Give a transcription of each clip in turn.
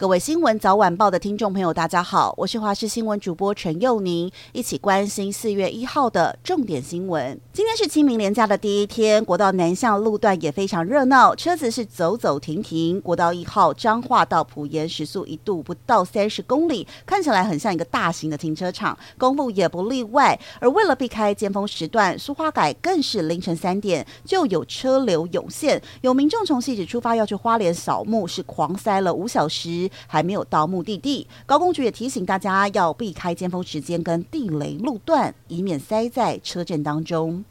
各位新闻早晚报的听众朋友，大家好，我是华视新闻主播陈佑宁，一起关心四月一号的重点新闻。今天是清明连假的第一天，国道南向路段也非常热闹，车子是走走停停。国道一号彰化到埔盐时速一度不到三十公里，看起来很像一个大型的停车场，公路也不例外。而为了避开尖峰时段，苏花改更是凌晨三点就有车流涌现，有民众从汐止出发要去花莲扫墓，是狂塞了五小时。还没有到目的地，高公局也提醒大家要避开尖峰时间跟地雷路段，以免塞在车阵当中。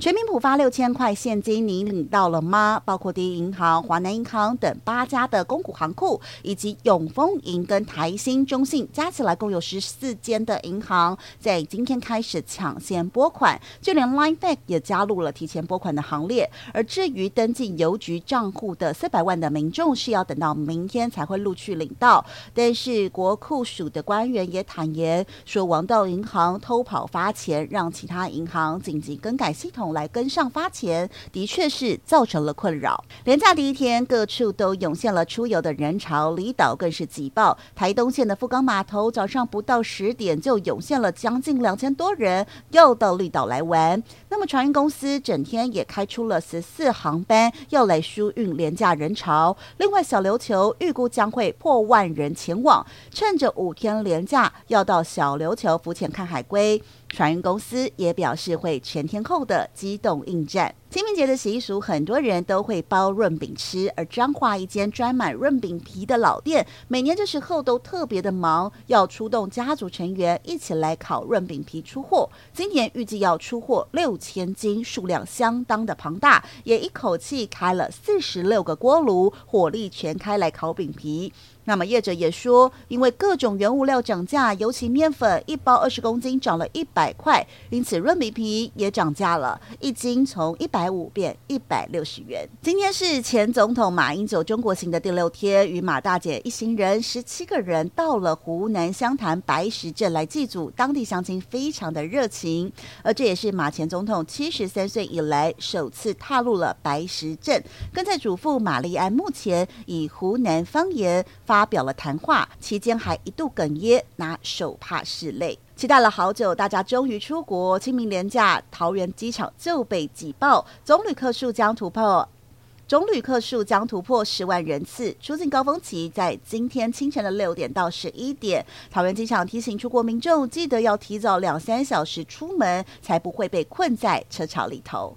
全民普发六千块现金，你领到了吗？包括第一银行、华南银行等八家的公股行库，以及永丰银跟台新、中信，加起来共有十四间的银行，在今天开始抢先拨款，就连 Line Bank 也加入了提前拨款的行列。而至于登记邮局账户的四百万的民众，是要等到明天才会陆续领到。但是国库署的官员也坦言说，王道银行偷跑发钱，让其他银行紧急更改系统。来跟上发钱，的确是造成了困扰。连假第一天，各处都涌现了出游的人潮，离岛更是挤爆。台东县的富冈码头早上不到十点就涌现了将近两千多人，又到绿岛来玩。那么船运公司整天也开出了十四航班，要来输运廉价人潮。另外，小琉球预估将会破万人前往，趁着五天连假，要到小琉球浮潜看海龟。船运公司也表示会全天候的机动应战。清明节的习俗，很多人都会包润饼吃，而彰化一间专卖润饼皮的老店，每年这时候都特别的忙，要出动家族成员一起来烤润饼皮出货。今年预计要出货六千斤，数量相当的庞大，也一口气开了四十六个锅炉，火力全开来烤饼皮。那么业者也说，因为各种原物料涨价，尤其面粉一包二十公斤涨了一百块，因此润饼皮也涨价了，一斤从一百百五变一百六十元。今天是前总统马英九中国行的第六天，与马大姐一行人十七个人到了湖南湘潭白石镇来祭祖，当地乡亲非常的热情，而这也是马前总统七十三岁以来首次踏入了白石镇，跟在祖父玛丽安墓前以湖南方言。发表了谈话，期间还一度哽咽，拿手帕拭泪。期待了好久，大家终于出国。清明连假，桃园机场就被挤爆，总旅客数将突破，总旅客数将突破十万人次。出境高峰期在今天清晨的六点到十一点。桃园机场提醒出国民众，记得要提早两三小时出门，才不会被困在车潮里头。